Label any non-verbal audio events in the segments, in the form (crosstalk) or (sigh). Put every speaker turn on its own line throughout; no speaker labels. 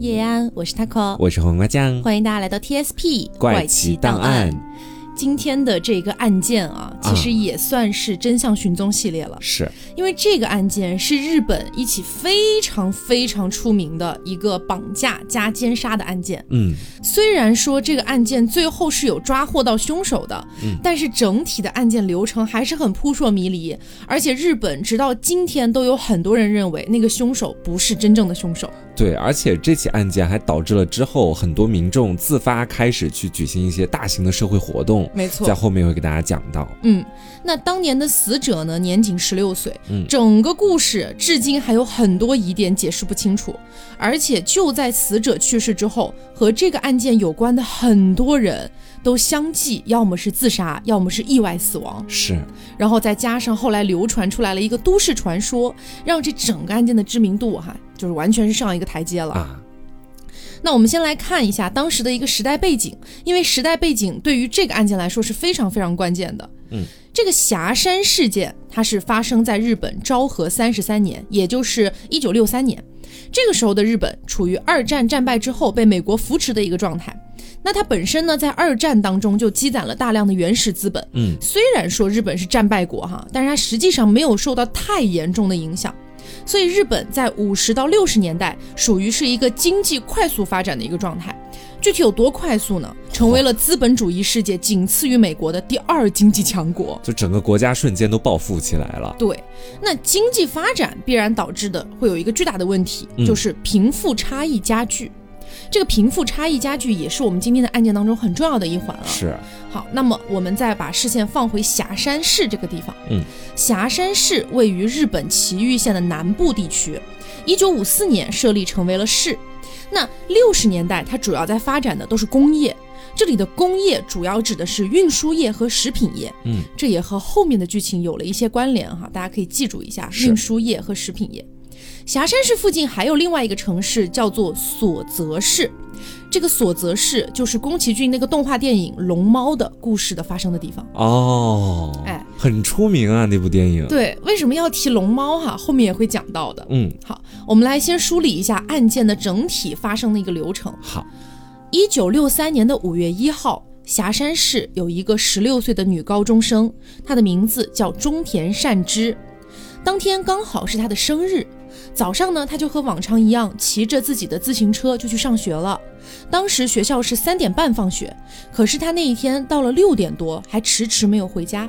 叶安，我是 taco，
我是黄瓜酱，
欢迎大家来到 TSP
怪奇档案。
今天的这个案件啊，其实也算是真相寻踪系列了，
是
因为这个案件是日本一起非常非常出名的一个绑架加奸杀的案件。
嗯，
虽然说这个案件最后是有抓获到凶手的，
嗯
但是整体的案件流程还是很扑朔迷离，而且日本直到今天都有很多人认为那个凶手不是真正的凶手。
对，而且这起案件还导致了之后很多民众自发开始去举行一些大型的社会活动，
没错
在后面会给大家讲到。
嗯，那当年的死者呢，年仅十六岁。
嗯
整个故事至今还有很多疑点解释不清楚，而且就在死者去世之后，和这个案件有关的很多人都相继要么是自杀，要么是意外死亡。
是，
然后再加上后来流传出来了一个都市传说，让这整个案件的知名度哈，就是完全是上一个台阶了。
啊，
那我们先来看一下当时的一个时代背景，因为时代背景对于这个案件来说是非常非常关键的。
嗯，
这个霞山事件它是发生在日本昭和三十三年，也就是一九六三年。这个时候的日本处于二战战败之后被美国扶持的一个状态。那它本身呢，在二战当中就积攒了大量的原始资本。
嗯，
虽然说日本是战败国哈，但是它实际上没有受到太严重的影响。所以日本在五十到六十年代属于是一个经济快速发展的一个状态。具体有多快速呢？成为了资本主义世界仅次于美国的第二经济强国。
就整个国家瞬间都暴富起来了。
对，那经济发展必然导致的会有一个巨大的问题，
嗯
就是贫富差异加剧。这个贫富差异加剧也是我们今天的案件当中很重要的一环啊。
是，
好，那么我们再把视线放回霞山市这个地方。
嗯，
霞山市位于日本崎玉县的南部地区，一九五四年设立成为了市。那六十年代，它主要在发展的都是工业，这里的工业主要指的是运输业和食品业。
嗯，
这也和后面的剧情有了一些关联哈，大家可以记住一下运输业和食品业。霞山市附近还有另外一个城市叫做所泽市，这个所泽市就是宫崎骏那个动画电影《龙猫》的故事的发生的地方。
哦，
哎，
很出名啊，那部电影。，
对，为什么要提龙猫哈？后面也会讲到的。
嗯，
好，我们来先梳理一下案件的整体发生的一个流程。
好，
一九六三年的五月一号，霞山市有一个十六岁的女高中生，她的名字叫中田善之。当天刚好是她的生日，早上呢，他就和往常一样骑着自己的自行车就去上学了。当时学校是三点半放学，可是他那一天到了六点多还迟迟没有回家。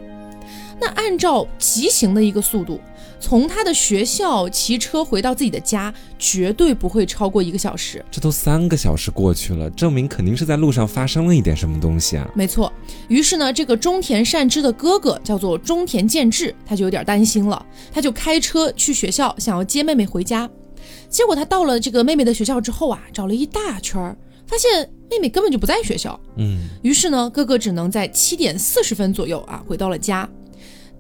那按照骑行的一个速度，从他的学校骑车回到自己的家，绝对不会超过一个小时。
这都三个小时过去了，证明肯定是在路上发生了一点什么东西啊。
没错，于是呢，这个中田善之的哥哥叫做中田健治，他就有点担心了，他就开车去学校，想要接妹妹回家。结果他到了这个妹妹的学校之后啊，找了一大圈儿，发现妹妹根本就不在学校。
嗯，
于是呢，哥哥只能在七点四十分左右啊回到了家。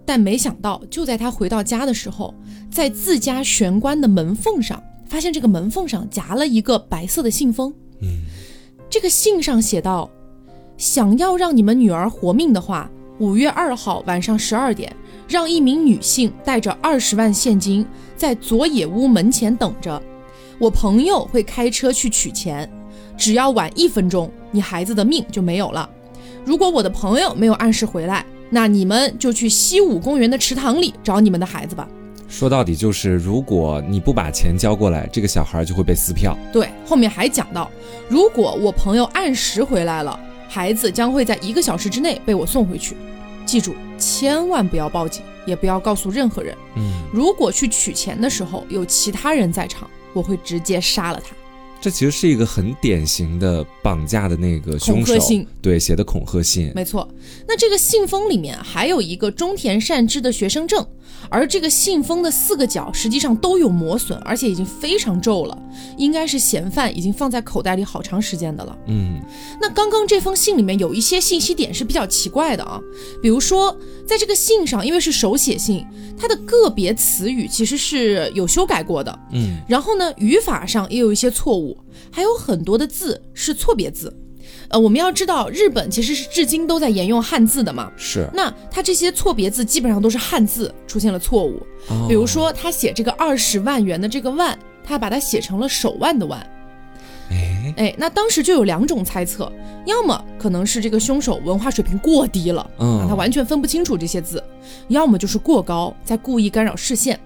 但没想到，就在他回到家的时候，在自家玄关的门缝上，发现这个门缝上夹了一个白色的信封。
嗯，
这个信上写道：“想要让你们女儿活命的话，五月二号晚上十二点，让一名女性带着二十万现金在佐野屋门前等着，我朋友会开车去取钱，只要晚一分钟，你孩子的命就没有了。如果我的朋友没有按时回来，那你们就去西武公园的池塘里找你们的孩子吧。”
说到底就是，如果你不把钱交过来，这个小孩就会被撕票。
对，后面还讲到，如果我朋友按时回来了，孩子将会在一个小时之内被我送回去。记住，千万不要报警，也不要告诉任何人。
嗯，
如果去取钱的时候有其他人在场，我会直接杀了他。
这其实是一个很典型的绑架的那个凶手
恐吓信，
对写的恐吓信。
没错，那这个信封里面还有一个中田善之的学生证，而这个信封的四个角实际上都有磨损，而且已经非常皱了，应该是嫌犯已经放在口袋里好长时间的了。
嗯，
那刚刚这封信里面有一些信息点是比较奇怪的啊，比如说在这个信上，因为是手写信，它的个别词语其实是有修改过的，
嗯，
然后呢，语法上也有一些错误，还有很多的字是错别字。呃，我们要知道，日本其实是至今都在沿用汉字的嘛。
是，
那它这些错别字基本上都是汉字出现了错误，
哦
比如说他写这个二十万元的这个万，他把它写成了手腕的腕。哎，那当时就有两种猜测，要么可能是这个凶手文化水平过低了，
嗯
啊，他完全分不清楚这些字；要么就是过高，在故意干扰视线。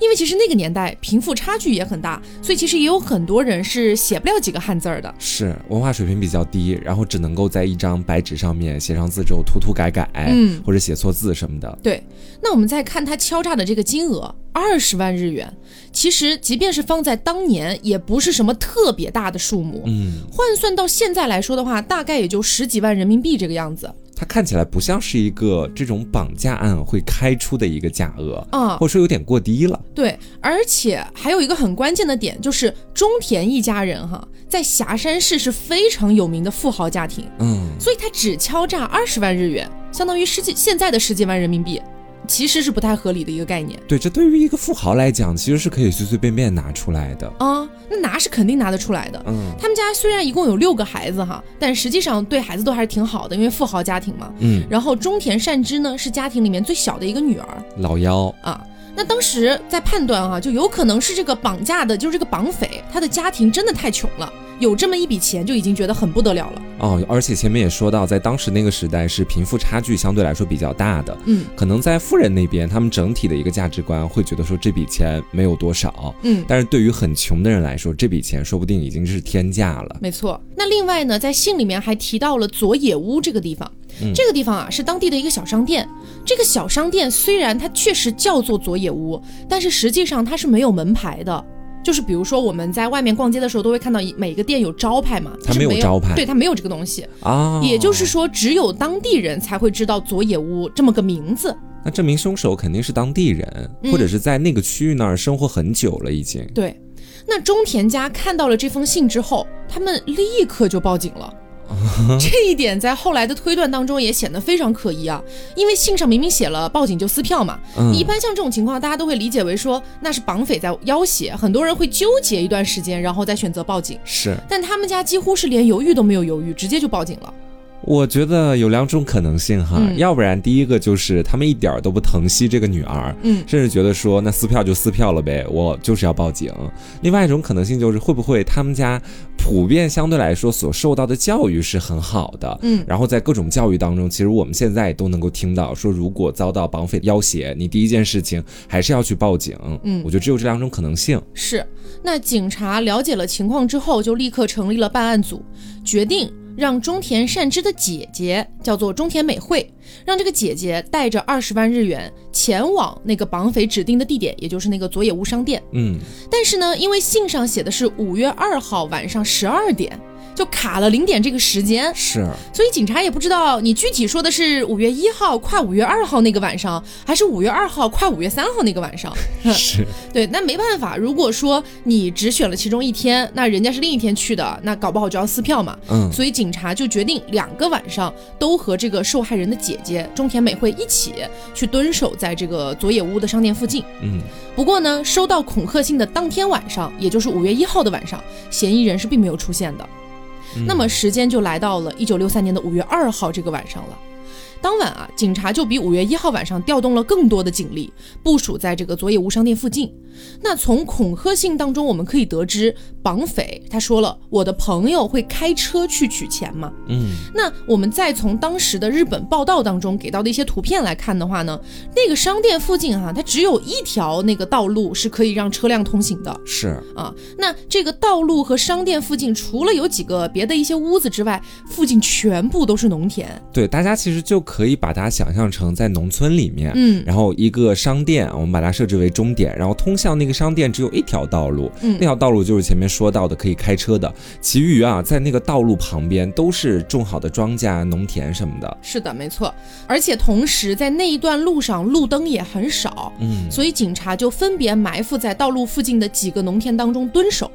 因为其实那个年代贫富差距也很大，所以其实也有很多人是写不了几个汉字儿的。
是文化水平比较低，然后只能够在一张白纸上面写上字之后涂涂改改，
嗯
或者写错字什么的。
对，那我们再看他敲诈的这个金额，二十万日元，其实即便是放在当年，也不是什么特别大的数目。
嗯，
换算到现在来说的话，大概也就十几万人民币这个样子
它看起来不像是一个这种绑架案会开出的一个价额，
啊。
或者说有点过低了。
对，而且还有一个很关键的点，就是中田一家人哈，在霞山市是非常有名的富豪家庭，
嗯，
所以他只敲诈二十万日元，相当于十几现在的十几万人民币，其实是不太合理的一个概念
对，这对于一个富豪来讲，其实是可以随随便便拿出来的。
啊。那拿是肯定拿得出来的。
嗯
他们家虽然一共有六个孩子哈，但实际上对孩子都还是挺好的，因为富豪家庭嘛。
嗯，
然后中田善之呢是家庭里面最小的一个女儿
老幺，
啊。那当时在判断啊、就有可能是这个绑架的，就是这个绑匪，他的家庭真的太穷了，有这么一笔钱就已经觉得很不得了了。
哦，而且前面也说到，在当时那个时代是贫富差距相对来说比较大的，
嗯
可能在富人那边，他们整体的一个价值观会觉得说这笔钱没有多少，
嗯，
但是对于很穷的人来说，这笔钱说不定已经是天价了。
没错。那另外呢，在信里面还提到了佐野屋这个地方。
嗯
这个地方啊是当地的一个小商店。这个小商店虽然它确实叫做佐野屋，但是实际上它是没有门牌的。就是比如说我们在外面逛街的时候，都会看到一每个店有招牌嘛，
它
没
没有招牌
对，它没有这个东西。
啊，
也就是说，只有当地人才会知道佐野屋这么个名字。
那证明凶手肯定是当地人，
嗯
或者是在那个区域那儿生活很久了已经。
对，那中田家看到了这封信之后，他们立刻就报警了。(laughs) 这一点在后来的推断当中也显得非常可疑啊，因为信上明明写了报警就撕票嘛。
嗯
一般像这种情况，大家都会理解为说那是绑匪在要挟，很多人会纠结一段时间，然后再选择报警。
是，
但他们家几乎是连犹豫都没有犹豫，直接就报警了。
我觉得有两种可能性哈，
嗯
要不然第一个就是他们一点儿都不疼惜这个女儿，
嗯
甚至觉得说那撕票就撕票了呗，我就是要报警。另外一种可能性就是会不会他们家普遍相对来说所受到的教育是很好的，
嗯
然后在各种教育当中，其实我们现在也都能够听到说，如果遭到绑匪要挟，你第一件事情还是要去报警。
嗯
我觉得只有这两种可能性。
是，那警察了解了情况之后，就立刻成立了办案组，决定让中田善之的姐姐叫做中田美惠，让这个姐姐带着二十万日元前往那个绑匪指定的地点，也就是那个佐野屋商店。
嗯，
但是呢，因为信上写的是五月二号晚上十二点，就卡了零点这个时间，
是，
所以警察也不知道你具体说的是五月一号快五月二号那个晚上，还是五月二号快五月三号那个晚上。(laughs)
是，(laughs)
对，那没办法，如果说你只选了其中一天，那人家是另一天去的，那搞不好就要撕票嘛。
嗯，
所以警察就决定两个晚上都和这个受害人的姐姐中田美惠一起去蹲守在这个佐野屋的商店附近。
嗯，
不过呢，收到恐吓信的当天晚上，也就是五月一号的晚上，嫌疑人是并没有出现的。那么时间就来到了一九六三年的五月二号这个晚上了。当晚啊，警察就比五月一号晚上调动了更多的警力，部署在这个佐野屋商店附近。那从恐吓信当中，我们可以得知，绑匪他说了，我的朋友会开车去取钱嘛。
嗯，
那我们再从当时的日本报道当中给到的一些图片来看的话呢，那个商店附近哈、它只有一条那个道路是可以让车辆通行的。
是，
啊，那这个道路和商店附近，除了有几个别的一些屋子之外，附近全部都是农田。
对，大家其实就可以把它想象成在农村里面，
嗯
然后一个商店，我们把它设置为终点，然后通向那个商店只有一条道路，
嗯
那条道路就是前面说到的可以开车的，其余啊，在那个道路旁边都是种好的庄稼、农田什么的。
是的，没错。而且同时在那一段路上路灯也很少，
嗯，
所以警察就分别埋伏在道路附近的几个农田当中蹲守。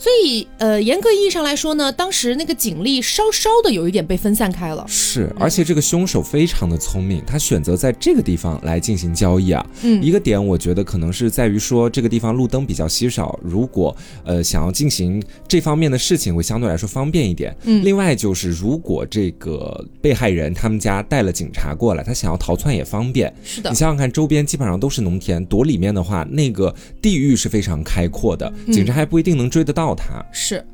所以，呃，严格意义上来说呢，当时那个警力稍稍的有一点被分散开了。
是，而且这个凶手非常的聪明，他选择在这个地方来进行交易啊。
嗯
一个点我觉得可能是在于说这个地方路灯比较稀少，如果呃想要进行这方面的事情会相对来说方便一点。
嗯
另外就是如果这个被害人他们家带了警察过来，他想要逃窜也方便。
是的
你，想想看，周边基本上都是农田，躲里面的话，那个地域是非常开阔的，
嗯
警察还不一定能追得到。到他。
是。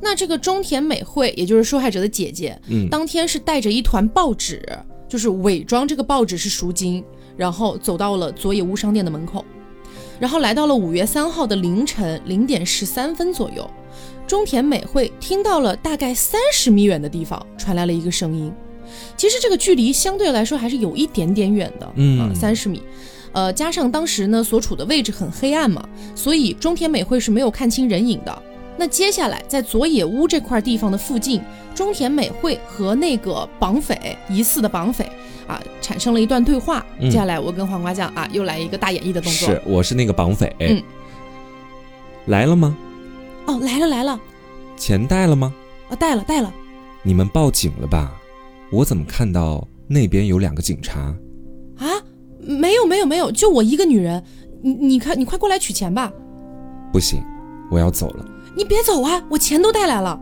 那这个中田美惠，也就是受害者的姐姐，
嗯，
当天是带着一团报纸，就是伪装这个报纸是赎金，然后走到了佐野屋商店的门口，然后来到了五月三号的凌晨零点十三分左右，中田美惠听到了大概三十米远的地方传来了一个声音，其实这个距离相对来说还是有一点点远的，
嗯
三十米。呃，加上当时呢所处的位置很黑暗嘛，所以中田美惠是没有看清人影的。那接下来在佐野屋这块地方的附近，中田美惠和那个绑匪疑似的绑匪啊产生了一段对话。
嗯
接下来我跟黄瓜酱啊又来一个大演绎的动作。
是，我是那个绑匪。
嗯
来了吗？
哦，来了来了，
钱带了吗？
啊带了带了。
你们报警了吧？我怎么看到那边有两个警察？
啊，没有没有没有，就我一个女人。你你看，你快过来取钱吧。
不行，我要走了。
你别走啊，我钱都带来了。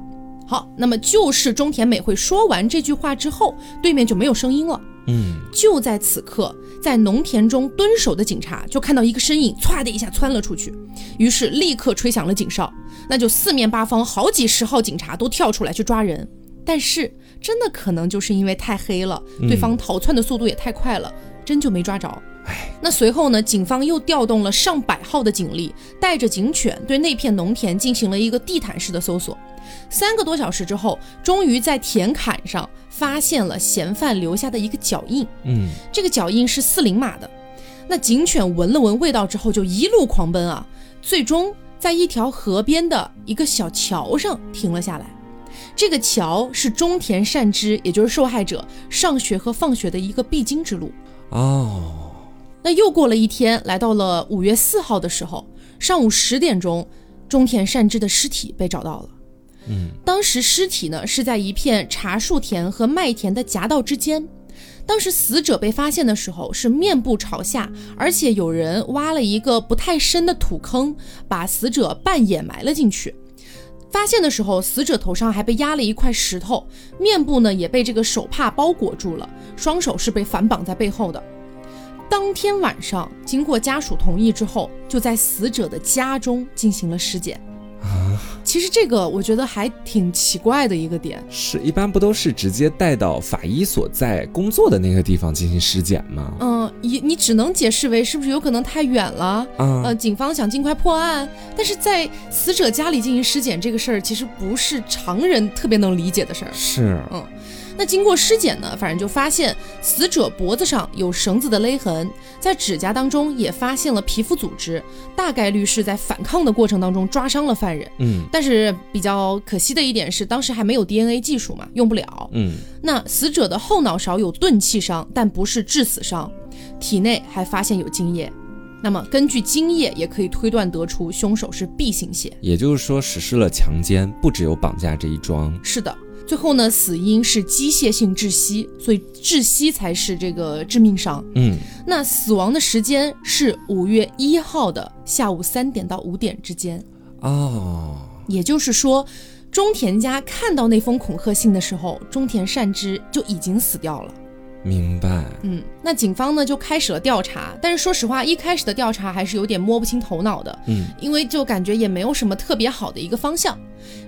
好，那么就是中田美惠说完这句话之后，对面就没有声音了。
嗯，
就在此刻，在农田中蹲守的警察就看到一个身影，歘的一下窜了出去，于是立刻吹响了警哨，那就四面八方好几十号警察都跳出来去抓人。但是真的可能就是因为太黑了，
嗯
对方逃窜的速度也太快了，真就没抓着。
哎，
那随后呢，警方又调动了上百号的警力，带着警犬对那片农田进行了一个地毯式的搜索。三个多小时之后，终于在田坎上发现了嫌犯留下的一个脚印。
嗯，
这个脚印是四零码的。那警犬闻了闻味道之后，就一路狂奔啊，最终在一条河边的一个小桥上停了下来。这个桥是中田善之，也就是受害者上学和放学的一个必经之路。
哦，
那又过了一天，来到了五月四号的时候，上午十点钟，中田善之的尸体被找到了。
嗯，
当时尸体呢是在一片茶树田和麦田的夹道之间。当时死者被发现的时候是面部朝下，而且有人挖了一个不太深的土坑，把死者半掩埋了进去。发现的时候，死者头上还被压了一块石头，面部呢也被这个手帕包裹住了，双手是被反绑在背后的。当天晚上，经过家属同意之后，就在死者的家中进行了尸检。其实这个我觉得还挺奇怪的一个点。
是一般不都是直接带到法医所在工作的那个地方进行尸检吗？
嗯，你你只能解释为是不是有可能太远了？
嗯，
呃，警方想尽快破案，但是在死者家里进行尸检这个事儿，其实不是常人特别能理解的事儿。
是，
那经过尸检呢，反正就发现死者脖子上有绳子的勒痕，在指甲当中也发现了皮肤组织，大概率是在反抗的过程当中抓伤了犯人。
嗯
但是比较可惜的一点是，当时还没有 DNA 技术嘛，用不了。
嗯，
那死者的后脑勺有钝器伤，但不是致死伤，体内还发现有精液。那么根据精液也可以推断得出，凶手是 B 型血。
也就是说实施了强奸，不只有绑架这一桩。
是的，最后呢，死因是机械性窒息，所以窒息才是这个致命伤。
嗯，
那死亡的时间是五月一号的下午三点到五点之间，
哦，
也就是说，中田家看到那封恐吓信的时候，中田善之就已经死掉了。
明白。
嗯，那警方呢就开始了调查，但是说实话，一开始的调查还是有点摸不清头脑的，
嗯，
因为就感觉也没有什么特别好的一个方向。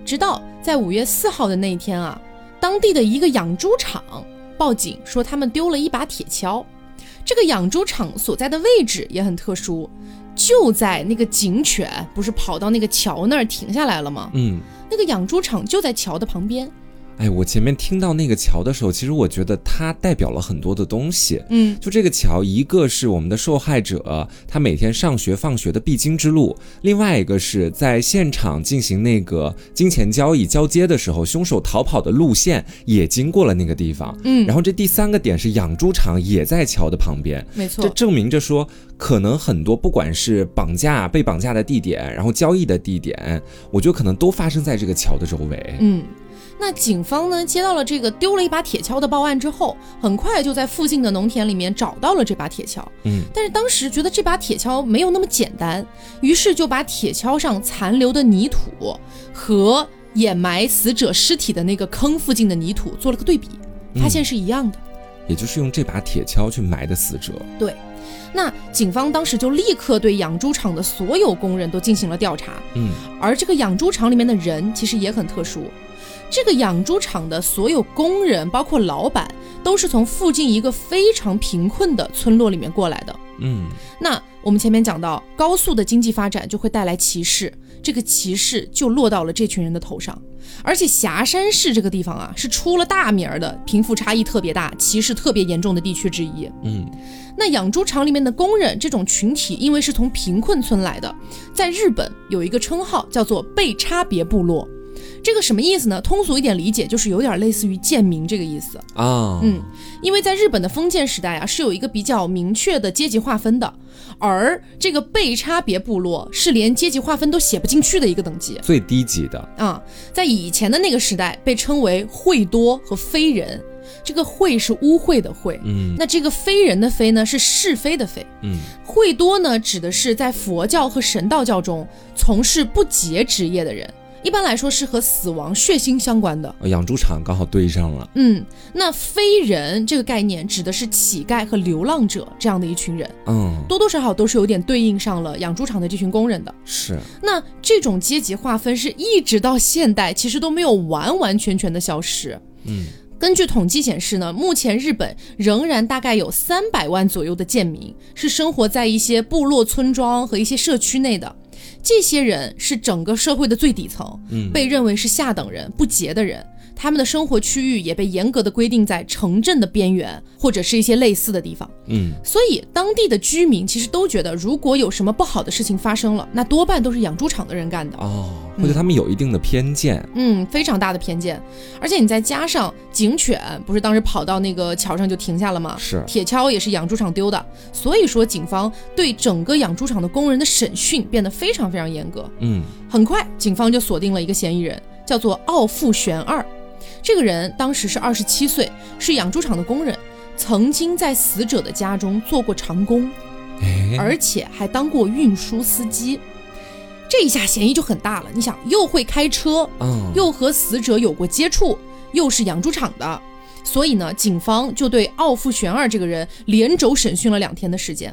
直到在五月四号的那一天啊，当地的一个养猪场报警说他们丢了一把铁锹，这个养猪场所在的位置也很特殊，就在那个警犬不是跑到那个桥那儿停下来了吗？
嗯，
那个养猪场就在桥的旁边。
哎，我前面听到那个桥的时候，其实我觉得它代表了很多的东西。
嗯，
就这个桥，一个是我们的受害者他每天上学放学的必经之路，另外一个是在现场进行那个金钱交易交接的时候，凶手逃跑的路线也经过了那个地方。
嗯
然后这第三个点是养猪场也在桥的旁边，
没错
这。证明着说，可能很多不管是绑架、被绑架的地点，然后交易的地点，我觉得可能都发生在这个桥的周围。
嗯，那警方呢接到了这个丢了一把铁锹的报案之后，很快就在附近的农田里面找到了这把铁锹。
嗯，
但是当时觉得这把铁锹没有那么简单，于是就把铁锹上残留的泥土和掩埋死者尸体的那个坑附近的泥土做了个对比，发现是一样的。
也就是用这把铁锹去埋的死者。
对，那警方当时就立刻对养猪场的所有工人都进行了调查，
嗯，
而这个养猪场里面的人其实也很特殊。这个养猪场的所有工人，包括老板，都是从附近一个非常贫困的村落里面过来的。
嗯，
那我们前面讲到，高速的经济发展就会带来歧视，这个歧视就落到了这群人的头上。而且霞山市这个地方啊，是出了大名儿的贫富差异特别大、歧视特别严重的地区之一。
嗯，
那养猪场里面的工人这种群体，因为是从贫困村来的，在日本有一个称号叫做被差别部落。这个什么意思呢？通俗一点理解，就是有点类似于贱民这个意思。
啊，
嗯，因为在日本的封建时代啊，是有一个比较明确的阶级划分的，而这个被差别部落是连阶级划分都写不进去的一个等级
最低级的，
啊。在以前的那个时代，被称为会多和非人。这个会是污秽的秽，
嗯
那这个非人的非呢是是非的非。
嗯，
会多呢指的是在佛教和神道教中从事不洁职业的人，一般来说是和死亡、血腥相关的。
哦养猪场刚好对上了，
嗯，那非人这个概念指的是乞丐和流浪者这样的一群人，
嗯，
多多少少都是有点对应上了养猪场的这群工人的。
是，
那这种阶级划分是一直到现代其实都没有完完全全的消失。
嗯，
根据统计显示呢，目前日本仍然大概有三百万左右的贱民是生活在一些部落村庄和一些社区内的。这些人是整个社会的最底层，
嗯
被认为是下等人、不洁的人。他们的生活区域也被严格的规定在城镇的边缘或者是一些类似的地方。
嗯，
所以当地的居民其实都觉得，如果有什么不好的事情发生了，那多半都是养猪场的人干的。
哦，或者他们有一定的偏见，
嗯，非常大的偏见，而且你再加上警犬不是当时跑到那个桥上就停下了吗？
是
铁锹也是养猪场丢的，所以说警方对整个养猪场的工人的审讯变得非常非常严格。
嗯，
很快，警方就锁定了一个嫌疑人，叫做奥富玄二。这个人当时是二十七岁，是养猪场的工人，曾经在死者的家中做过长工，
哎，
而且还当过运输司机。这一下嫌疑就很大了。你想，又会开车，
嗯，
又和死者有过接触，又是养猪场的，所以呢，警方就对奥富玄二这个人连轴审讯了两天的时间。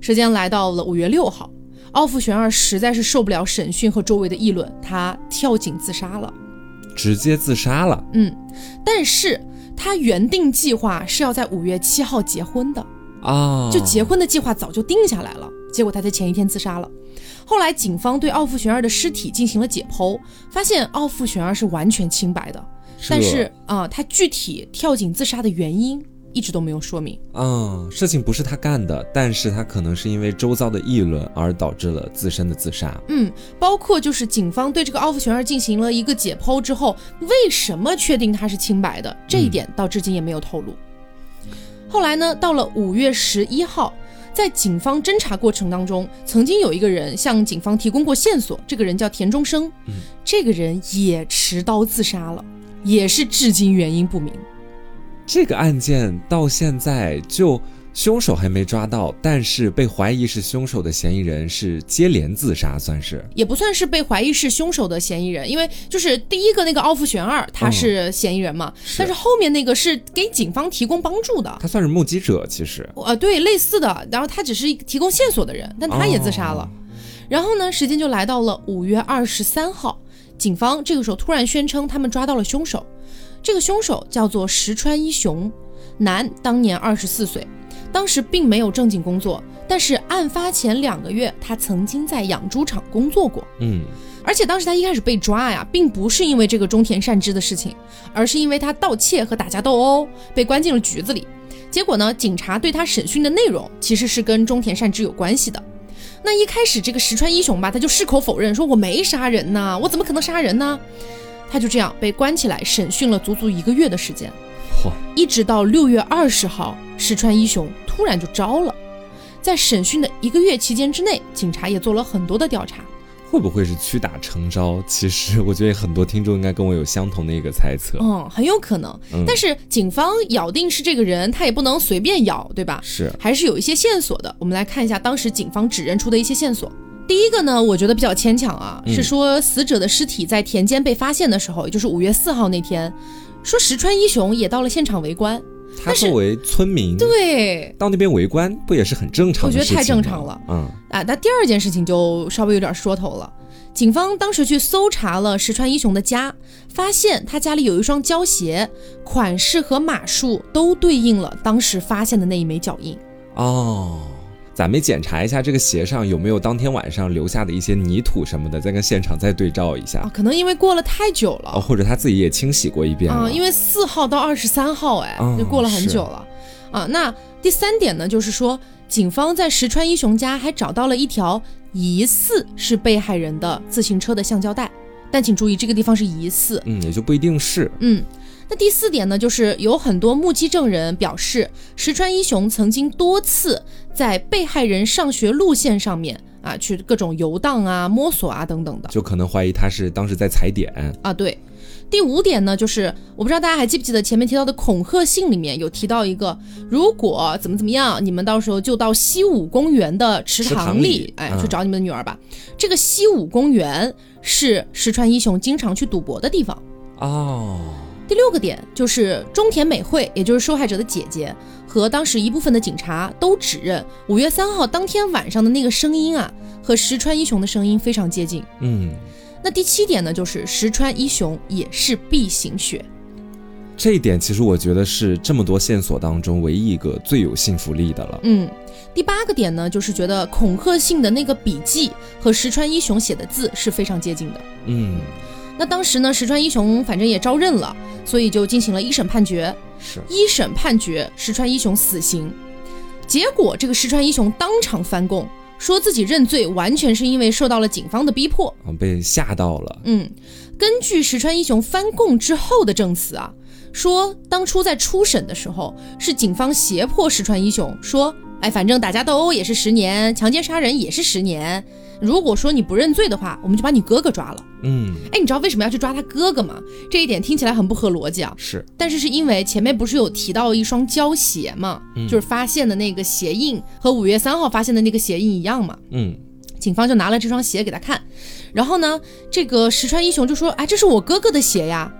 时间来到了五月六号，奥富玄二实在是受不了审讯和周围的议论，他跳井自杀了。
直接自杀了，
嗯，但是他原定计划是要在五月七号结婚的，
啊，
就结婚的计划早就定下来了，结果他在前一天自杀了。后来警方对奥富玄二的尸体进行了解剖，发现奥富玄二是完全清白的，但是啊、他具体跳井自杀的原因一直都没有说明。
嗯，事情不是他干的，但是他可能是因为周遭的议论而导致了自身的自杀。
嗯，包括就是警方对这个奥富玄儿进行了一个解剖之后，为什么确定他是清白的，这一点到至今也没有透露。后来呢，到了五月十一号，在警方侦查过程当中，曾经有一个人向警方提供过线索，这个人叫田中生，
嗯
这个人也持刀自杀了，也是至今原因不明。
这个案件到现在就凶手还没抓到，但是被怀疑是凶手的嫌疑人是接连自杀，算是。
也不算是被怀疑是凶手的嫌疑人，因为就是第一个那个奥富玄二他是嫌疑人嘛，
是。
但是后面那个是给警方提供帮助的，
他算是目击者，其实。
呃，对，类似的，然后他只是提供线索的人，但他也自杀了。
哦。
然后呢，时间就来到了五月二十三号，警方这个时候突然宣称他们抓到了凶手，这个凶手叫做石川一雄，男，当年二十四岁，当时并没有正经工作，但是案发前两个月，他曾经在养猪场工作过。
嗯，
而且当时他一开始被抓呀，并不是因为这个中田善之的事情，而是因为他盗窃和打架斗殴被关进了局子里。结果呢，警察对他审讯的内容其实是跟中田善之有关系的。那一开始这个石川一雄吧，他就矢口否认，说我没杀人呐，我怎么可能杀人呢？他就这样被关起来审讯了足足一个月的时间，
嚯，
一直到六月二十号，石川一雄突然就招了。在审讯的一个月期间之内，警察也做了很多的调查。
会不会是屈打成招？其实我觉得很多听众应该跟我有相同的一个猜测。
嗯，很有可能。
嗯
但是警方咬定是这个人，他也不能随便咬，对吧？
是，
还是有一些线索的。我们来看一下当时警方指认出的一些线索。第一个呢，我觉得比较牵强啊，
嗯
是说死者的尸体在田间被发现的时候，也就是五月四号那天，说石川一雄也到了现场围观。
他作为村民，
对，
到那边围观不也是很正常？
我觉得太正常了
嗯，
啊，那第二件事情就稍微有点说头了。警方当时去搜查了石川一雄的家，发现他家里有一双胶鞋，款式和码数都对应了当时发现的那一枚脚印。
哦。咱们检查一下这个鞋上有没有当天晚上留下的一些泥土什么的，再跟现场再对照一下
啊，可能因为过了太久了，
哦，或者他自己也清洗过一遍
啊，
了。
因为四号到二十三号，哎，
哦
就过了很久了啊。那第三点呢，就是说，警方在石川一雄家还找到了一条疑似是被害人的自行车的橡胶带，但请注意，这个地方是疑似，
嗯，也就不一定是。
嗯。那第四点呢，就是有很多目击证人表示，石川一雄曾经多次在被害人上学路线上面啊，去各种游荡啊、摸索啊等等的。
就可能怀疑他是当时在踩点。
啊，对。第五点呢，就是我不知道大家还记不记得前面提到的恐吓信里面有提到一个，如果怎么怎么样，你们到时候就到西武公园的池
池塘
塘里
里，
哎，
嗯
去找你们的女儿吧。这个西武公园是石川一雄经常去赌博的地方。
哦，
第六个点就是中田美惠，也就是受害者的姐姐和当时一部分的警察都指认，五月三号当天晚上的那个声音啊，和石川一雄的声音非常接近。
嗯，
那第七点呢，就是石川一雄也是 B 型血。
这一点其实我觉得是这么多线索当中唯一一个最有信服力的了。
嗯，第八个点呢，就是觉得恐吓信的那个笔记和石川一雄写的字是非常接近的。
嗯，
那当时呢，石川一雄反正也招认了，所以就进行了一审判决。
是。
一审判决石川一雄死刑，结果这个石川一雄当场翻供，说自己认罪完全是因为受到了警方的逼迫。
啊，被吓到了。
嗯，根据石川一雄翻供之后的证词啊，说当初在初审的时候，是警方胁迫石川一雄说，哎，反正打架斗殴也是十年，强奸杀人也是十年，如果说你不认罪的话，我们就把你哥哥抓了。
嗯，
哎，你知道为什么要去抓他哥哥吗？这一点听起来很不合逻辑啊。
是。
但是是因为前面不是有提到一双胶鞋嘛，就是发现的那个鞋印和五月三号发现的那个鞋印一样嘛。
嗯，
警方就拿了这双鞋给他看，然后呢，这个石川英雄就说：“哎，这是我哥哥的鞋呀。”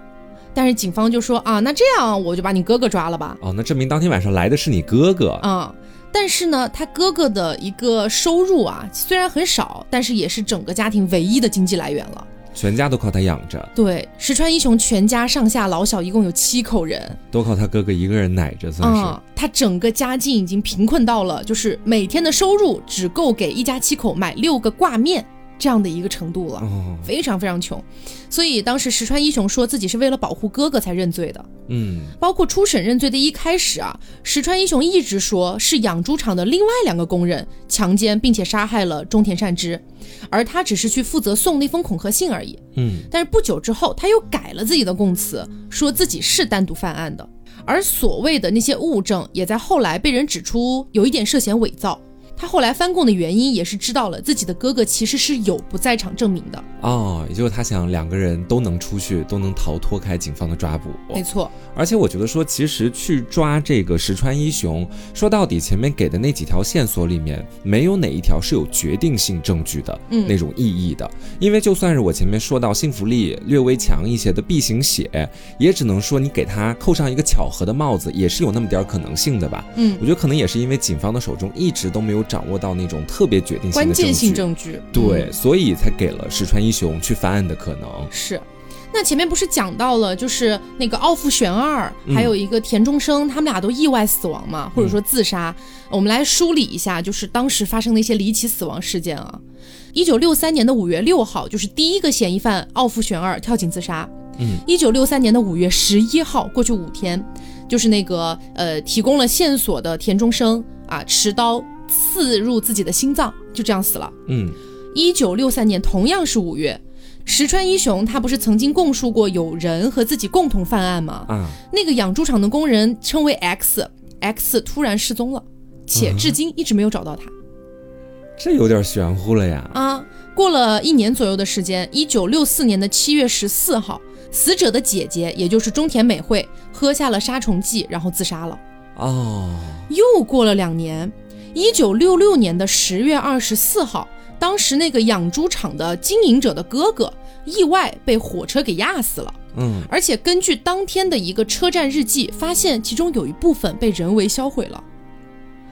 但是警方就说：“啊，那这样我就把你哥哥抓了吧。
哦，那证明当天晚上来的是你哥哥。”
啊、但是呢，他哥哥的一个收入啊，虽然很少，但是也是整个家庭唯一的经济来源了。
全家都靠他养着，
对，石川一雄全家上下老小一共有七口人，
都靠他哥哥一个人奶着，算是。
嗯，他整个家境已经贫困到了，就是每天的收入只够给一家七口买六个挂面这样的一个程度了，
哦，
非常非常穷。所以当时石川一雄说自己是为了保护哥哥才认罪的。
嗯，
包括初审认罪的一开始啊，石川一雄一直说是养猪场的另外两个工人强奸并且杀害了中田善之，而他只是去负责送那封恐吓信而已。
嗯，
但是不久之后，他又改了自己的供词，说自己是单独犯案的，而所谓的那些物证也在后来被人指出有一点涉嫌伪造。他后来翻供的原因也是知道了自己的哥哥其实是有不在场证明的。
哦，也就是他想两个人都能出去，都能逃脱开警方的抓捕。
没错，
而且我觉得说，其实去抓这个石川一雄，说到底前面给的那几条线索里面，没有哪一条是有决定性证据的、
嗯
那种意义的。因为就算是我前面说到幸福力略微强一些的 B 型血，也只能说你给他扣上一个巧合的帽子，也是有那么点儿可能性的吧。
嗯
我，觉得可能也是因为警方的手中一直都没有掌握到那种特别决定性的
关键性
证
证据。
对，
嗯
所以才给了石川一雄去翻案的可能。
是。那前面不是讲到了，就是那个奥富玄二，
嗯
还有一个田中生，他们俩都意外死亡嘛，或者说自杀。我们来梳理一下，就是当时发生的一些离奇死亡事件啊。一九六三年的五月六号，就是第一个嫌疑犯奥富玄二跳井自杀。
嗯，
一九六三年的五月十一号，过去五天，就是那个呃提供了线索的田中生啊，持刀刺入自己的心脏，就这样死了。
嗯，
一九六三年同样是五月，石川一雄他不是曾经供述过有人和自己共同犯案吗？
啊，
那个养猪场的工人称为 X，X 突然失踪了，且至今一直没有找到他。
这有点玄乎了呀。
啊，过了一年左右的时间，一九六四年的七月十四号，死者的姐姐，也就是中田美惠，喝下了杀虫剂，然后自杀了。
哦，
又过了两年，一九六六年的十月二十四号，当时那个养猪场的经营者的哥哥意外被火车给压死了。
嗯，
而且根据当天的一个车站日记，发现其中有一部分被人为销毁了。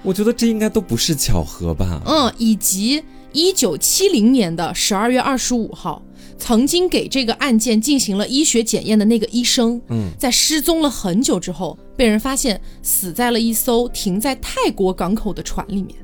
我觉得这应该都不是巧合吧？
嗯，以及一九七零年的十二月二十五号，曾经给这个案件进行了医学检验的那个医生，
嗯，
在失踪了很久之后，被人发现死在了一艘停在泰国港口的船里面。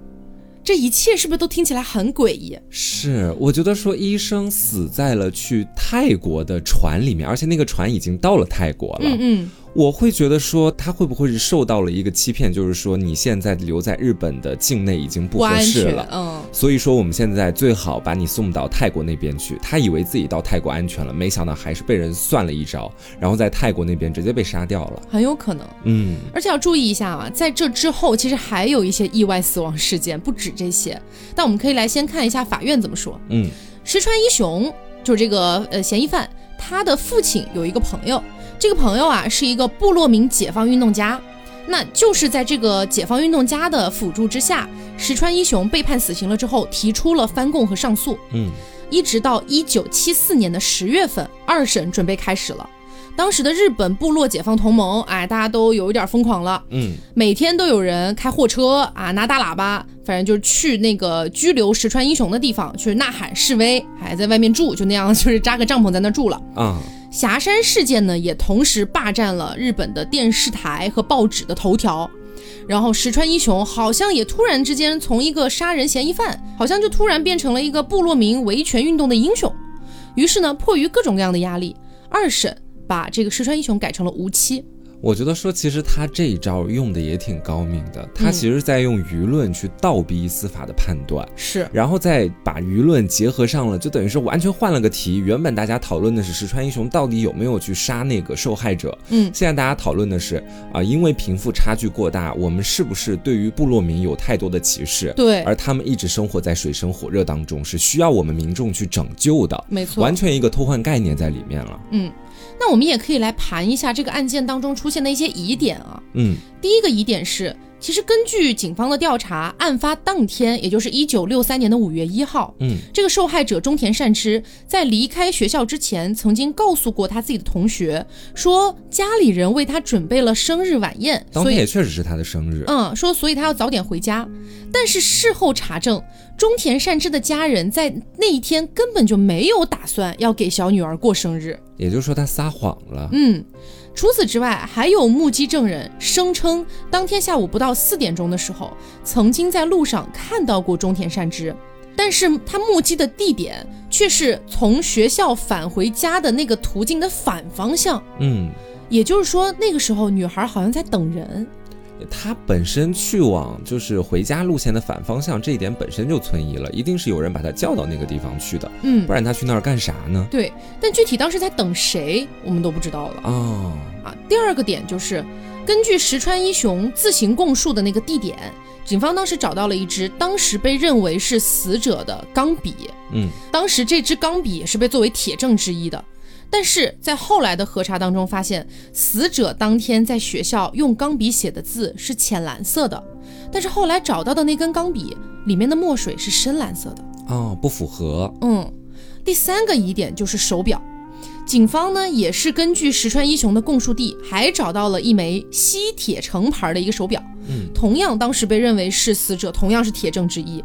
这一切是不是都听起来很诡异？
是，我觉得说医生死在了去泰国的船里面，而且那个船已经到了泰国了。
嗯嗯。
我会觉得说他会不会是受到了一个欺骗，就是说你现在留在日本的境内已经不合适了，
嗯，
所以说我们现在最好把你送到泰国那边去。他以为自己到泰国安全了，没想到还是被人算了一招，然后在泰国那边直接被杀掉了，
很有可能，
嗯。
而且要注意一下啊，在这之后其实还有一些意外死亡事件，不止这些。但我们可以来先看一下法院怎么说。
嗯，
石川一雄就是这个呃嫌疑犯，他的父亲有一个朋友。这个朋友啊，是一个部落民解放运动家，那就是在这个解放运动家的辅助之下，石川一雄被判死刑了之后，提出了翻供和上诉。
嗯，
一直到一九七四年的十月份，二审准备开始了。当时的日本部落解放同盟，哎，大家都有一点疯狂了。
嗯，
每天都有人开货车啊，拿大喇叭，反正就是去那个拘留石川英雄的地方去呐喊示威，还在外面住，就那样，就是扎个帐篷在那住了。
啊。
霞山事件呢，也同时霸占了日本的电视台和报纸的头条，然后石川一雄好像也突然之间从一个杀人嫌疑犯，好像就突然变成了一个部落民维权运动的英雄。于是呢，迫于各种各样的压力，二审把这个石川一雄改成了无期。
我觉得说，其实他这一招用的也挺高明的。他其实在用舆论去倒逼司法的判断，
是，
然后再把舆论结合上了，就等于是完全换了个题。原本大家讨论的是石川英雄到底有没有去杀那个受害者，
嗯，
现在大家讨论的是啊，因为贫富差距过大，我们是不是对于部落民有太多的歧视？
对，
而他们一直生活在水深火热当中，是需要我们民众去拯救的。
没错，
完全一个偷换概念在里面了。
嗯。那我们也可以来盘一下这个案件当中出现的一些疑点啊。
嗯，
第一个疑点是，其实根据警方的调查，案发当天，也就是一九六三年的五月一号，
嗯，
这个受害者中田善之在离开学校之前，曾经告诉过他自己的同学，说家里人为他准备了生日晚宴，
当天也确实是他的生日。
嗯，说所以他要早点回家。但是事后查证，中田善之的家人在那一天根本就没有打算要给小女儿过生日，
也就是说他撒谎了。
嗯，除此之外，还有目击证人声称，当天下午不到四点钟的时候，曾经在路上看到过中田善之，但是他目击的地点却是从学校返回家的那个途径的反方向。
嗯，
也就是说，那个时候女孩好像在等人。
他本身去往就是回家路线的反方向，这一点本身就存疑了，一定是有人把他叫到那个地方去的，
嗯，
不然他去那儿干啥呢？
对，但具体当时在等谁，我们都不知道了。
哦，
啊，第二个点就是根据石川一雄自行供述的那个地点，警方当时找到了一支当时被认为是死者的钢笔，
嗯，
当时这支钢笔也是被作为铁证之一的。但是在后来的核查当中发现，死者当天在学校用钢笔写的字是浅蓝色的，但是后来找到的那根钢笔里面的墨水是深蓝色的。
哦，不符合。
嗯，第三个疑点就是手表，警方呢也是根据石川一雄的供述地，还找到了一枚西铁城牌的一个手表，
嗯，
同样当时被认为是死者，同样是铁证之一。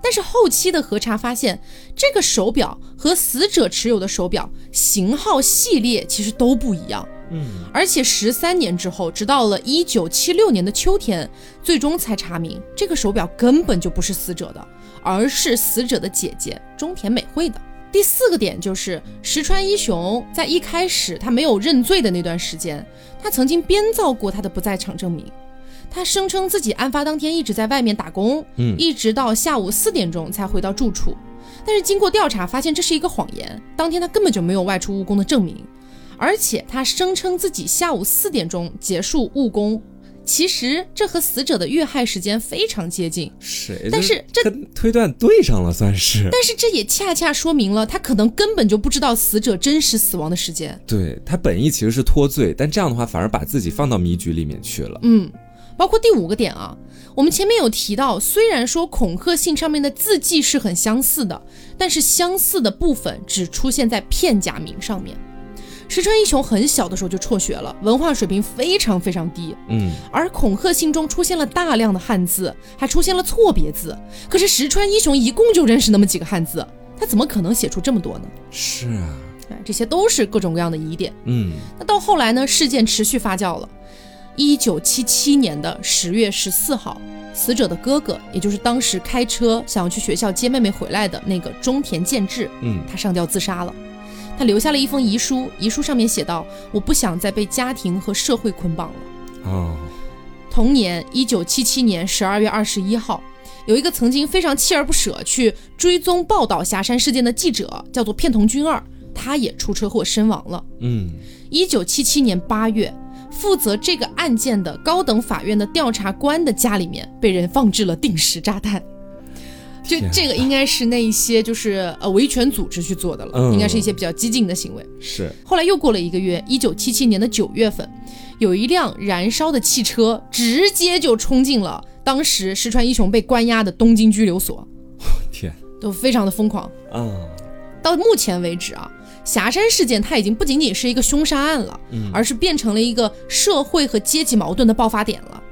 但是后期的核查发现，这个手表和死者持有的手表型号、系列其实都不一样。
嗯，
而且十三年之后，直到了一九七六年的秋天，最终才查明这个手表根本就不是死者的，而是死者的姐姐中田美惠的。第四个点就是石川一雄在一开始他没有认罪的那段时间，他曾经编造过他的不在场证明。他声称自己案发当天一直在外面打工，
嗯，
一直到下午四点钟才回到住处。但是经过调查发现这是一个谎言，当天他根本就没有外出务工的证明，而且他声称自己下午四点钟结束务工，其实这和死者的遇害时间非常接近。
是，
但是这
跟推断对上了，算是。
但是这也恰恰说明了他可能根本就不知道死者真实死亡的时间。
对他本意其实是脱罪，但这样的话反而把自己放到迷局里面去了。
嗯。包括第五个点啊，我们前面有提到，虽然说恐吓信上面的字迹是很相似的，但是相似的部分只出现在片假名上面。石川一雄很小的时候就辍学了，文化水平非常非常低。
嗯，
而恐吓信中出现了大量的汉字，还出现了错别字。可是石川一雄一共就认识那么几个汉字，他怎么可能写出这么多呢？
是啊，
哎，这些都是各种各样的疑点。
嗯
那到后来呢，事件持续发酵了。一九七七年的十月十四号，死者的哥哥，也就是当时开车想要去学校接妹妹回来的那个中田健治，
嗯
他上吊自杀了。他留下了一封遗书，遗书上面写道：“我不想再被家庭和社会捆绑了。”
哦，
同年，一九七七年十二月二十一号，有一个曾经非常锲而不舍去追踪报道霞山事件的记者，叫做片桐君二，他也出车祸身亡了。
嗯
一九七七年八月，负责这个案件的高等法院的调查官的家里面被人放置了定时炸弹。就这个应该是那一些就是呃维权组织去做的了，
嗯
应该是一些比较激进的行为。
是，
后来又过了一个月，一九七七年的九月份，有一辆燃烧的汽车直接就冲进了当时石川一雄被关押的东京拘留所，
天
都非常的疯狂。
啊，
到目前为止啊，霞山事件它已经不仅仅是一个凶杀案了，
嗯
而是变成了一个社会和阶级矛盾的爆发点了。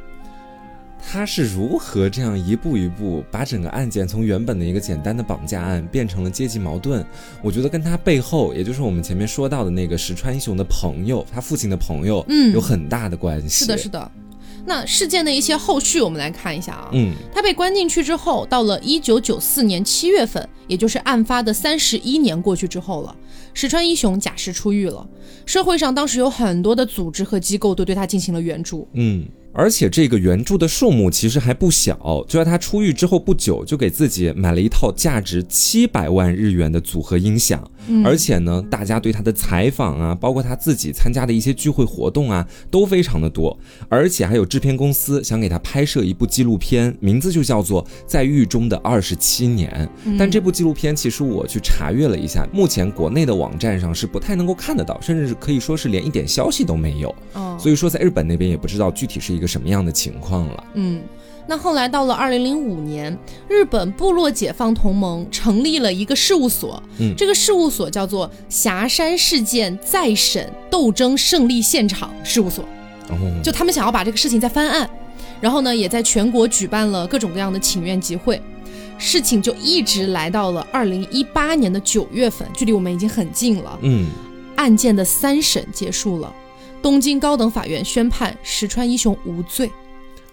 他是如何这样一步一步把整个案件从原本的一个简单的绑架案变成了阶级矛盾？我觉得跟他背后，也就是我们前面说到的那个石川英雄的朋友，他父亲的朋友，
嗯
有很大的关系。
是的，是的。那事件的一些后续，我们来看一下啊。
嗯
他被关进去之后，到了一九九四年七月份，也就是案发的三十一年过去之后了，石川一雄假释出狱了。社会上当时有很多的组织和机构都对他进行了援助。
嗯。而且这个援助的数目其实还不小，就在他出狱之后不久，就给自己买了一套价值七百万日元的组合音响。而且呢，大家对他的采访啊，包括他自己参加的一些聚会活动啊，都非常的多。而且还有制片公司想给他拍摄一部纪录片，名字就叫做《在狱中的二十七年》。但这部纪录片其实我去查阅了一下，目前国内的网站上是不太能够看得到，甚至是可以说是连一点消息都没有。
哦，
所以说，在日本那边也不知道具体是一个什么样的情况了。
嗯，那后来到了二零零五年，日本部落解放同盟成立了一个事务所，
嗯
这个事务所叫做霞山事件再审斗争胜利现场事务所。
哦，
就他们想要把这个事情再翻案，然后呢，也在全国举办了各种各样的请愿集会，事情就一直来到了二零一八年的九月份，距离我们已经很近了。
嗯，
案件的三审结束了，东京高等法院宣判石川一雄无罪。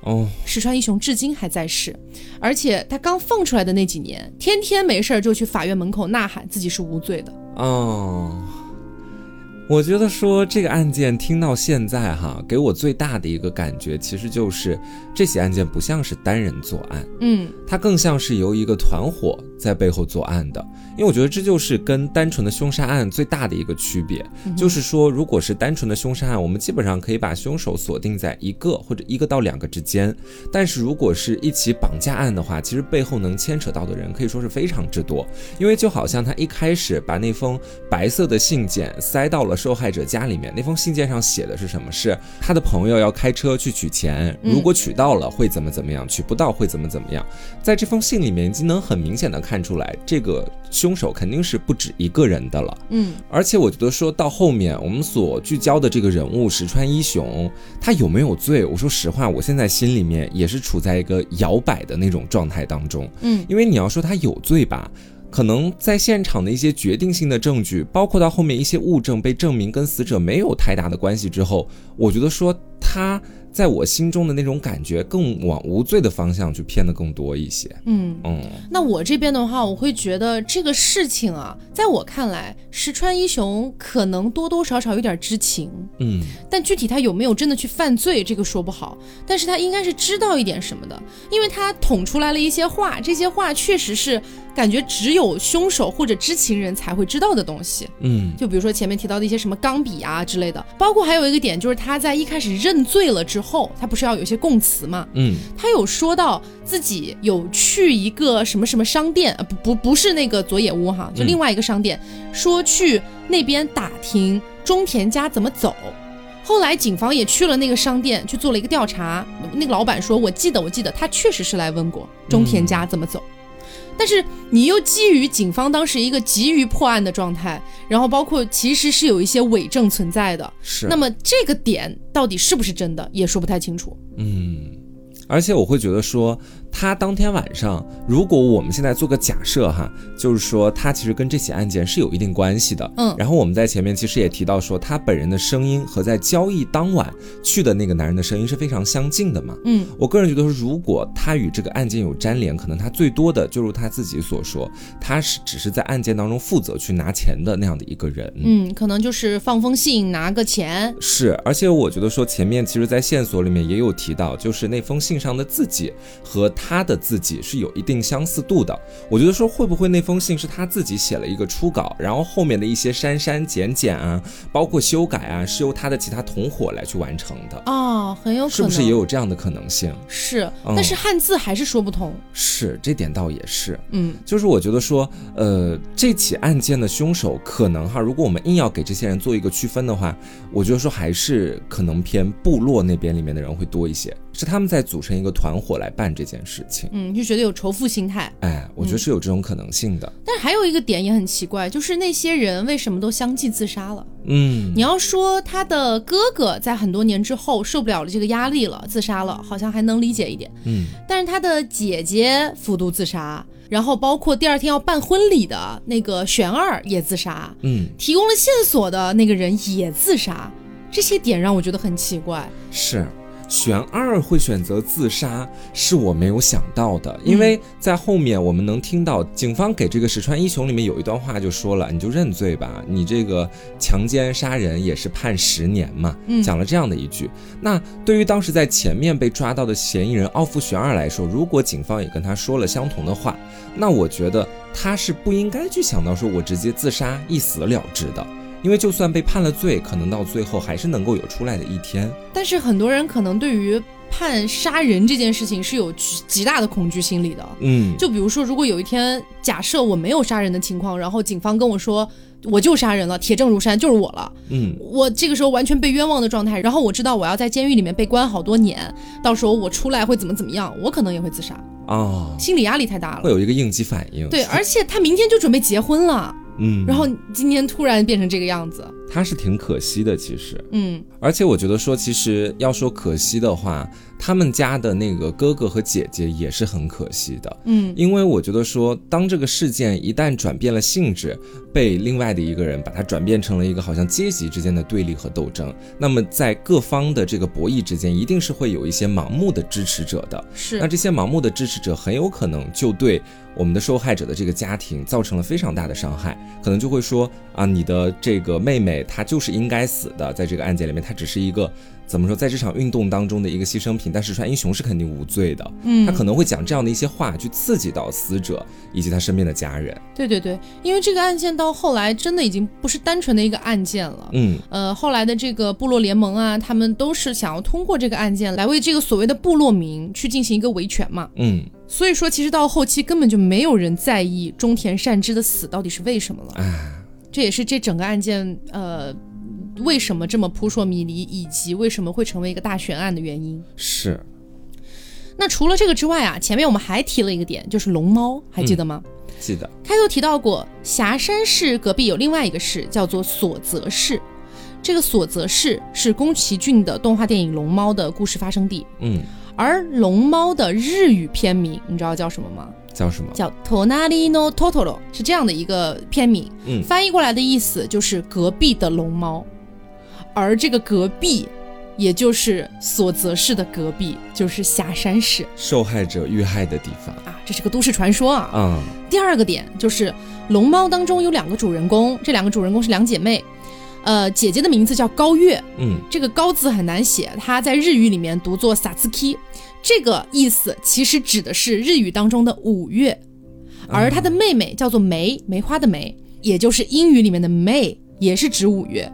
哦，
石川一雄至今还在世，而且他刚放出来的那几年，天天没事儿就去法院门口呐喊自己是无罪的。
哦，我觉得说这个案件听到现在哈，给我最大的一个感觉，其实就是这起案件不像是单人作案，
嗯
它更像是由一个团伙在背后作案的。因为我觉得这就是跟单纯的凶杀案最大的一个区别，就是说，如果是单纯的凶杀案，我们基本上可以把凶手锁定在一个或者一个到两个之间，但是如果是一起绑架案的话，其实背后能牵扯到的人可以说是非常之多。因为就好像他一开始把那封白色的信件塞到了受害者家里面，那封信件上写的是什么？是他的朋友要开车去取钱，如果取到了会怎么怎么样，取不到会怎么怎么样。在这封信里面，已经能很明显的看出来，这个凶手肯定是不止一个人的了。
嗯
而且我觉得说到后面，我们所聚焦的这个人物石川一雄，他有没有罪？我说实话，我现在心里面也是处在一个摇摆的那种状态当中。
嗯
因为你要说他有罪吧，可能在现场的一些决定性的证据，包括到后面一些物证被证明跟死者没有太大的关系之后，我觉得说他在我心中的那种感觉更往无罪的方向去偏的更多一些。
嗯。
嗯
那我这边的话，我会觉得这个事情啊，在我看来，石川一雄可能多多少少有点知情，
嗯
但具体他有没有真的去犯罪，这个说不好。但是他应该是知道一点什么的，因为他捅出来了一些话，这些话确实是感觉只有凶手或者知情人才会知道的东西。
嗯
就比如说前面提到的一些什么钢笔啊之类的，包括还有一个点就是他在一开始认罪了之后，他不是要有一些供词嘛？
嗯
他有说到自己有去一个什么什么商店，呃不不不是那个佐野屋哈，就另外一个商店，说去那边打听中田家怎么走。后来警方也去了那个商店去做了一个调查，那个老板说：“我记得，我记得，他确实是来问过中田家怎么走。但是你又基于警方当时一个急于破案的状态，然后包括其实是有一些伪证存在的，
是。
那么这个点到底是不是真的，也说不太清楚。
嗯，而且我会觉得说。他当天晚上，如果我们现在做个假设哈，就是说他其实跟这起案件是有一定关系的，
嗯。
然后我们在前面其实也提到说，他本人的声音和在交易当晚去的那个男人的声音是非常相近的嘛，
嗯。
我个人觉得说，如果他与这个案件有粘连，可能他最多的就如他自己所说，他是只是在案件当中负责去拿钱的那样的一个人，
嗯，可能就是放封信拿个钱。
是，而且我觉得说前面其实，在线索里面也有提到，就是那封信上的字迹和。他的自己是有一定相似度的，我觉得说会不会那封信是他自己写了一个初稿，然后后面的一些删删减减啊，包括修改啊，是由他的其他同伙来去完成的
哦，很有可能，
是不是也有这样的可能性？
是，但是汉字还是说不通。
是，这点倒也是，
嗯，
就是我觉得说，呃，这起案件的凶手可能哈，如果我们硬要给这些人做一个区分的话，我觉得说还是可能偏部落那边里面的人会多一些。是他们在组成一个团伙来办这件事情，
嗯，就觉得有仇富心态，
哎，我觉得是有这种可能性的。
但还有一个点也很奇怪，就是那些人为什么都相继自杀了？
嗯，
你要说他的哥哥在很多年之后受不了了这个压力了，自杀了，好像还能理解一点。
嗯，
但是他的姐姐服毒自杀，然后包括第二天要办婚礼的那个玄二也自杀，
嗯，
提供了线索的那个人也自杀，这些点让我觉得很奇怪。
是。玄二会选择自杀，是我没有想到的，因为在后面我们能听到警方给这个石川一雄里面有一段话就说了，你就认罪吧，你这个强奸杀人也是判十年嘛，讲了这样的一句。那对于当时在前面被抓到的嫌疑人奥夫玄二来说，如果警方也跟他说了相同的话，那我觉得他是不应该去想到说我直接自杀一死了之的。因为就算被判了罪，可能到最后还是能够有出来的一天。
但是很多人可能对于判杀人这件事情是有极大的恐惧心理的。
嗯，
就比如说，如果有一天假设我没有杀人的情况，然后警方跟我说我就杀人了，铁证如山，就是我了。
嗯，
我这个时候完全被冤枉的状态，然后我知道我要在监狱里面被关好多年，到时候我出来会怎么怎么样，我可能也会自杀
啊，
心理压力太大了，
会有一个应激反应。
对，而且他明天就准备结婚了。
嗯，
然后今天突然变成这个样子，
他是挺可惜的，其实，
嗯，
而且我觉得说，其实要说可惜的话。他们家的那个哥哥和姐姐也是很可惜的，
嗯，
因为我觉得说，当这个事件一旦转变了性质，被另外的一个人把它转变成了一个好像阶级之间的对立和斗争，那么在各方的这个博弈之间，一定是会有一些盲目的支持者的，
是，
那这些盲目的支持者很有可能就对我们的受害者的这个家庭造成了非常大的伤害，可能就会说啊，你的这个妹妹她就是应该死的，在这个案件里面，她只是一个。怎么说，在这场运动当中的一个牺牲品，但石川英雄是肯定无罪的。
嗯，
他可能会讲这样的一些话，去刺激到死者以及他身边的家人。
对对对，因为这个案件到后来真的已经不是单纯的一个案件了。
嗯，
呃，后来的这个部落联盟啊，他们都是想要通过这个案件来为这个所谓的部落民去进行一个维权嘛。
嗯，
所以说，其实到后期根本就没有人在意中田善之的死到底是为什么了。
哎，
这也是这整个案件呃。为什么这么扑朔迷离，以及为什么会成为一个大悬案的原因
是。
那除了这个之外啊，前面我们还提了一个点，就是龙猫，还记得吗？
记得。
开头提到过，霞山市隔壁有另外一个市，叫做所泽市。这个所泽市是宫崎骏的动画电影《龙猫》的故事发生地。
嗯。
而龙猫的日语片名，你知道叫什么吗？
叫什么？
叫 Tonari no Totoro，是这样的一个片名。
嗯。
翻译过来的意思就是隔壁的龙猫。而这个隔壁，也就是所泽市的隔壁，就是霞山市，
受害者遇害的地方。
啊，这是个都市传说啊。
嗯。
第二个点就是龙猫当中有两个主人公，这两个主人公是两姐妹，呃，姐姐的名字叫高月，
嗯，
这个高字很难写，它在日语里面读作 satsuki，这个意思其实指的是日语当中的五月，而她的妹妹叫做梅，梅花的梅，也就是英语里面的 May，也是指五月。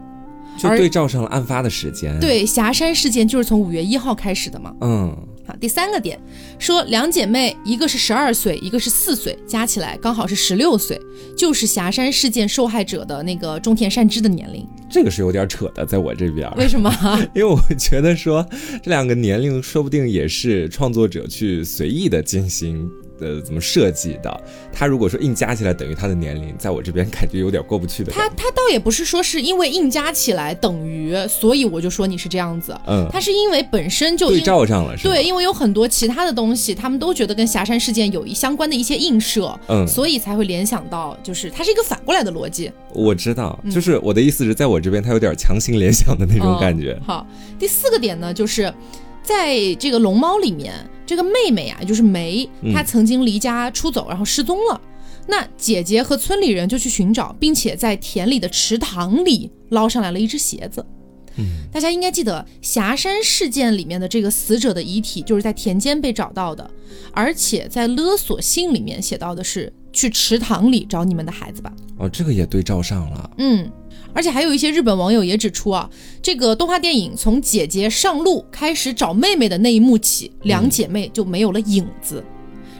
就对照上了案发的时间。
对，霞山事件就是从五月一号开始的嘛。
嗯，
好，第三个点说两姐妹，一个是十二岁，一个是四岁，加起来刚好是十六岁，就是霞山事件受害者的那个中田善之的年龄。
这个是有点扯的，在我这边。
为什么？(laughs)
因为我觉得说这两个年龄说不定也是创作者去随意的进行。呃怎么设计的。他如果说硬加起来等于他的年龄，在我这边感觉有点过不去的。
他他倒也不是说是因为硬加起来等于，所以我就说你是这样子。
嗯，
他是因为本身就
对照上了，是
对，因为有很多其他的东西，他们都觉得跟霞山事件有一相关的一些映射，
嗯，
所以才会联想到，就是它是一个反过来的逻辑。
我知道，就是我的意思是在我这边，他有点强行联想的那种感觉。
好，第四个点呢，就是在这个龙猫里面，这个妹妹啊，就是梅，她曾经离家出走，然后失踪了。那姐姐和村里人就去寻找，并且在田里的池塘里捞上来了一只鞋子。
嗯，
大家应该记得霞山事件里面的这个死者的遗体就是在田间被找到的，而且在勒索信里面写到的是去池塘里找你们的孩子吧。
哦，这个也对照上了。
嗯，而且还有一些日本网友也指出啊，这个动画电影从姐姐上路开始找妹妹的那一幕起，两姐妹就没有了影子。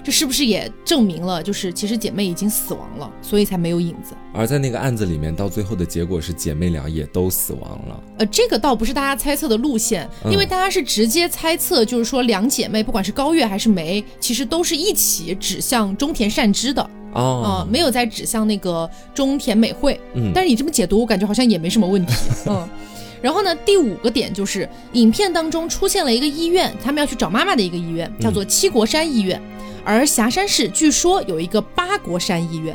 这是不是也证明了，就是其实姐妹已经死亡了，所以才没有影子？
而在那个案子里面，到最后的结果是姐妹俩也都死亡了。
呃，这个倒不是大家猜测的路线，因为大家是直接猜测，就是说两姐妹，不管是高月还是梅，其实都是一起指向中田善之的
哦，
没有在指向那个中田美惠。
嗯，
但是你这么解读，我感觉好像也没什么问题。(laughs) 嗯。然后呢，第五个点就是影片当中出现了一个医院，他们要去找妈妈的一个医院，叫做七国山医院。而霞山市据说有一个八国山医院，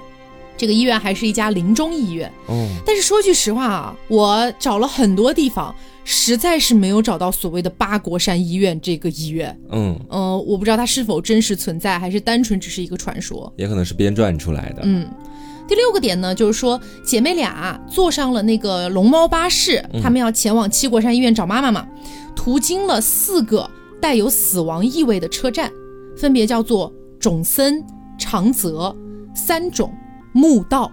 这个医院还是一家临终医院。
哦，
但是说句实话啊，我找了很多地方，实在是没有找到所谓的八国山医院这个医院。
嗯
呃，我不知道它是否真实存在，还是单纯只是一个传说，
也可能是编撰出来的。
嗯，第六个点呢，就是说姐妹俩坐上了那个龙猫巴士，她们要前往七国山医院找妈妈嘛，途经了四个带有死亡意味的车站。分别叫做种森、长泽、三种、墓道，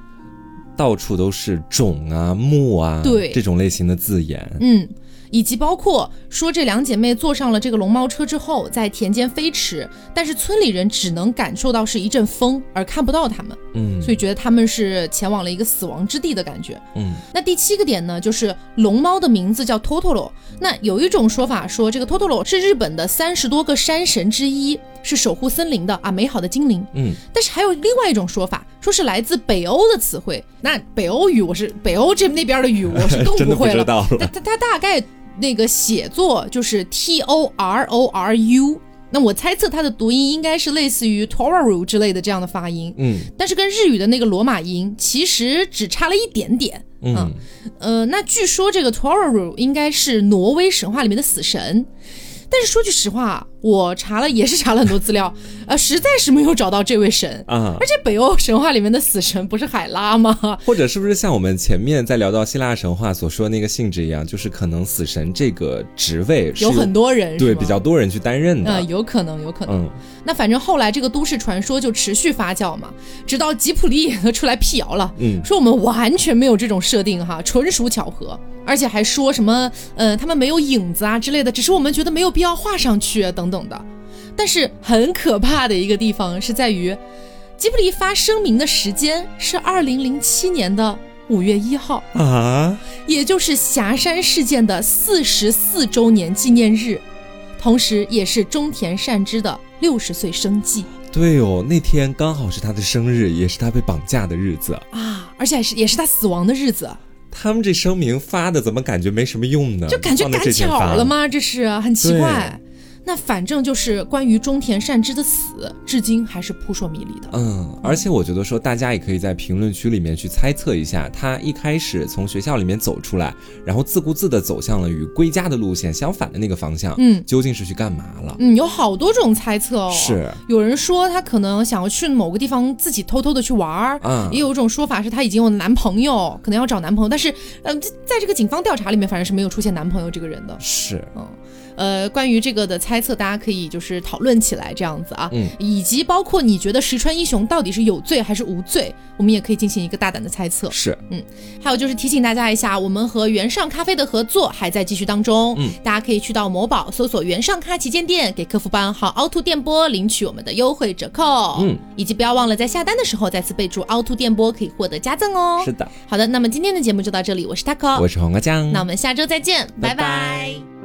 到处都是种啊、墓啊，
对
这种类型的字眼，
嗯。以及包括说这两姐妹坐上了这个龙猫车之后，在田间飞驰，但是村里人只能感受到是一阵风，而看不到他们，
嗯，
所以觉得他们是前往了一个死亡之地的感觉，
嗯。
那第七个点呢，就是龙猫的名字叫 Totoro，那有一种说法说这个 Totoro 是日本的三十多个山神之一，是守护森林的啊，美好的精灵，
嗯。
但是还有另外一种说法，说是来自北欧的词汇，那北欧语我是北欧这那边的语我是 (laughs) 更不会了，它它它大概。那个写作就是 T O R O R U，那我猜测它的读音应该是类似于 Toru 之类的这样的发音，
嗯，
但是跟日语的那个罗马音其实只差了一点点，
嗯，
呃，那据说这个 Toru 应该是挪威神话里面的死神，但是说句实话。我查了，也是查了很多资料，(laughs) 呃，实在是没有找到这位神
啊。
而且北欧神话里面的死神不是海拉吗？(laughs)
或者是不是像我们前面在聊到希腊神话所说的那个性质一样，就是可能死神这个职位
有很多人，
对，比较多人去担任的。
嗯，有可能，有可能。那反正后来这个都市传说就持续发酵嘛，直到吉普力都出来辟谣了，
嗯，
说我们完全没有这种设定哈，纯属巧合，而且还说什么，呃，他们没有影子啊之类的，只是我们觉得没有必要画上去等等的。但是很可怕的一个地方是在于，吉卜力发声明的时间是二零零七年的五月一号
啊，
也就是霞山事件的四十四周年纪念日，同时也是中田善之的六十岁生忌。
对哦，那天刚好是他的生日，也是他被绑架的日子
啊，而且是也是他死亡的日子。
他们这声明发的怎么感觉没什么用呢？
就感觉赶巧了吗？这是很奇怪。那反正就是关于中田善之的死，至今还是扑朔迷离的。
嗯，而且我觉得说，大家也可以在评论区里面去猜测一下，他一开始从学校里面走出来，然后自顾自的走向了与归家的路线相反的那个方向，
嗯，
究竟是去干嘛了？
嗯，有好多种猜测哦。
是，
有人说他可能想要去某个地方自己偷偷的去玩儿，
嗯，
也有一种说法是他已经有男朋友，可能要找男朋友，但是，嗯，在这个警方调查里面，反正是没有出现男朋友这个人的。
是，
嗯。呃，关于这个的猜测，大家可以就是讨论起来这样子啊，
嗯，
以及包括你觉得石川一雄到底是有罪还是无罪，我们也可以进行一个大胆的猜测。
是，
嗯，还有就是提醒大家一下，我们和原上咖啡的合作还在继续当中，
嗯，
大家可以去到某宝搜索原上咖旗舰店，给客服班号凹凸电波领取我们的优惠折扣，
嗯，
以及不要忘了在下单的时候再次备注凹凸电波，可以获得加赠哦。
是的，
好的，那么今天的节目就到这里，我是 taco，
我是黄瓜酱，
那我们下周再见，拜拜。